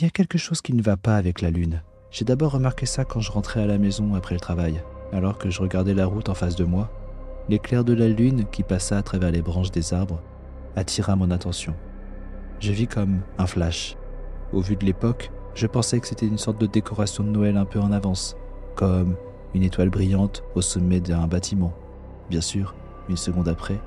Il y a quelque chose qui ne va pas avec la lune. J'ai d'abord remarqué ça quand je rentrais à la maison après le travail. Alors que je regardais la route en face de moi, l'éclair de la lune qui passa à travers les branches des arbres attira mon attention. Je vis comme un flash. Au vu de l'époque, je pensais que c'était une sorte de décoration de Noël un peu en avance, comme une étoile brillante au sommet d'un bâtiment. Bien sûr, une seconde après,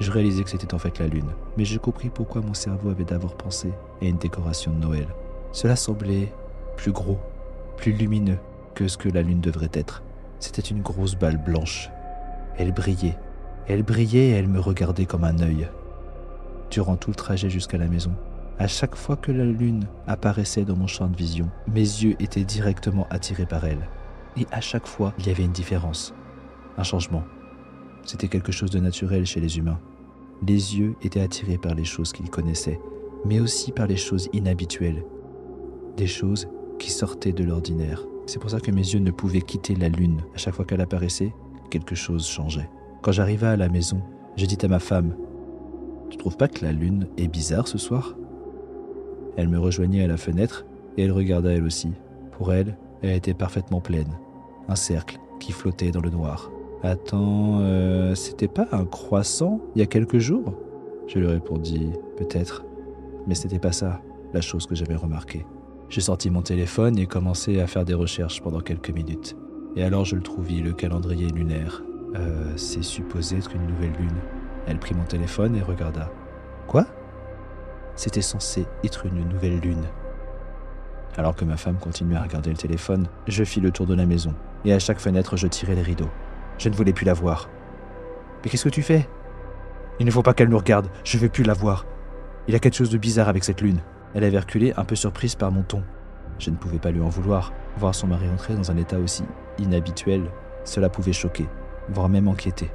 je réalisais que c'était en fait la lune, mais je compris pourquoi mon cerveau avait d'abord pensé à une décoration de Noël. Cela semblait plus gros, plus lumineux que ce que la lune devrait être. C'était une grosse balle blanche. Elle brillait. Elle brillait et elle me regardait comme un œil. Durant tout le trajet jusqu'à la maison, à chaque fois que la lune apparaissait dans mon champ de vision, mes yeux étaient directement attirés par elle. Et à chaque fois, il y avait une différence, un changement. C'était quelque chose de naturel chez les humains. Les yeux étaient attirés par les choses qu'ils connaissaient, mais aussi par les choses inhabituelles, des choses qui sortaient de l'ordinaire. C'est pour ça que mes yeux ne pouvaient quitter la lune. À chaque fois qu'elle apparaissait, quelque chose changeait. Quand j'arrivai à la maison, j'ai dit à ma femme Tu trouves pas que la lune est bizarre ce soir? Elle me rejoignit à la fenêtre et elle regarda elle aussi. Pour elle, elle était parfaitement pleine. Un cercle qui flottait dans le noir. Attends, euh, c'était pas un croissant il y a quelques jours? Je lui répondis Peut-être. Mais c'était pas ça, la chose que j'avais remarquée. J'ai sorti mon téléphone et commencé à faire des recherches pendant quelques minutes. Et alors je le trouvai, le calendrier lunaire. Euh, c'est supposé être une nouvelle lune. Elle prit mon téléphone et regarda. Quoi? C'était censé être une nouvelle lune. Alors que ma femme continuait à regarder le téléphone, je fis le tour de la maison, et à chaque fenêtre je tirais les rideaux. Je ne voulais plus la voir. Mais qu'est-ce que tu fais? Il ne faut pas qu'elle nous regarde, je ne veux plus la voir. Il y a quelque chose de bizarre avec cette lune. Elle avait reculé, un peu surprise par mon ton. Je ne pouvais pas lui en vouloir. Voir son mari entrer dans un état aussi inhabituel, cela pouvait choquer, voire même inquiéter.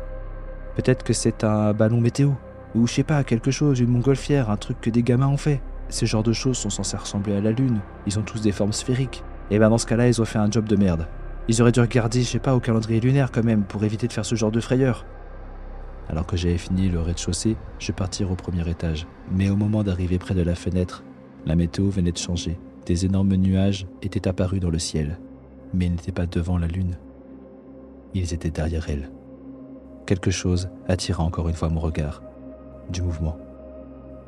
Peut-être que c'est un ballon météo, ou je sais pas, quelque chose, une montgolfière, un truc que des gamins ont fait. Ce genre de choses sont censées ressembler à la Lune. Ils ont tous des formes sphériques. Et ben dans ce cas-là, ils ont fait un job de merde. Ils auraient dû regarder, je sais pas, au calendrier lunaire quand même, pour éviter de faire ce genre de frayeur. Alors que j'avais fini le rez-de-chaussée, je partis au premier étage. Mais au moment d'arriver près de la fenêtre, la météo venait de changer. Des énormes nuages étaient apparus dans le ciel, mais ils n'étaient pas devant la lune. Ils étaient derrière elle. Quelque chose attira encore une fois mon regard. Du mouvement.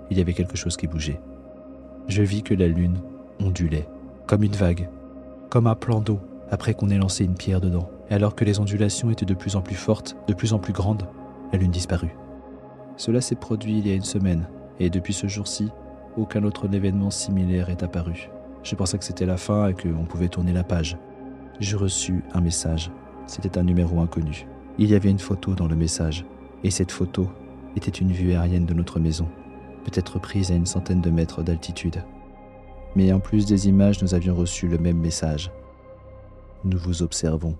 Il y avait quelque chose qui bougeait. Je vis que la lune ondulait, comme une vague, comme un plan d'eau après qu'on ait lancé une pierre dedans. Et alors que les ondulations étaient de plus en plus fortes, de plus en plus grandes, la lune disparut. Cela s'est produit il y a une semaine, et depuis ce jour-ci, aucun autre événement similaire est apparu. Je pensais que c'était la fin et qu'on pouvait tourner la page. J'ai reçu un message. C'était un numéro inconnu. Il y avait une photo dans le message. Et cette photo était une vue aérienne de notre maison, peut-être prise à une centaine de mètres d'altitude. Mais en plus des images, nous avions reçu le même message. Nous vous observons.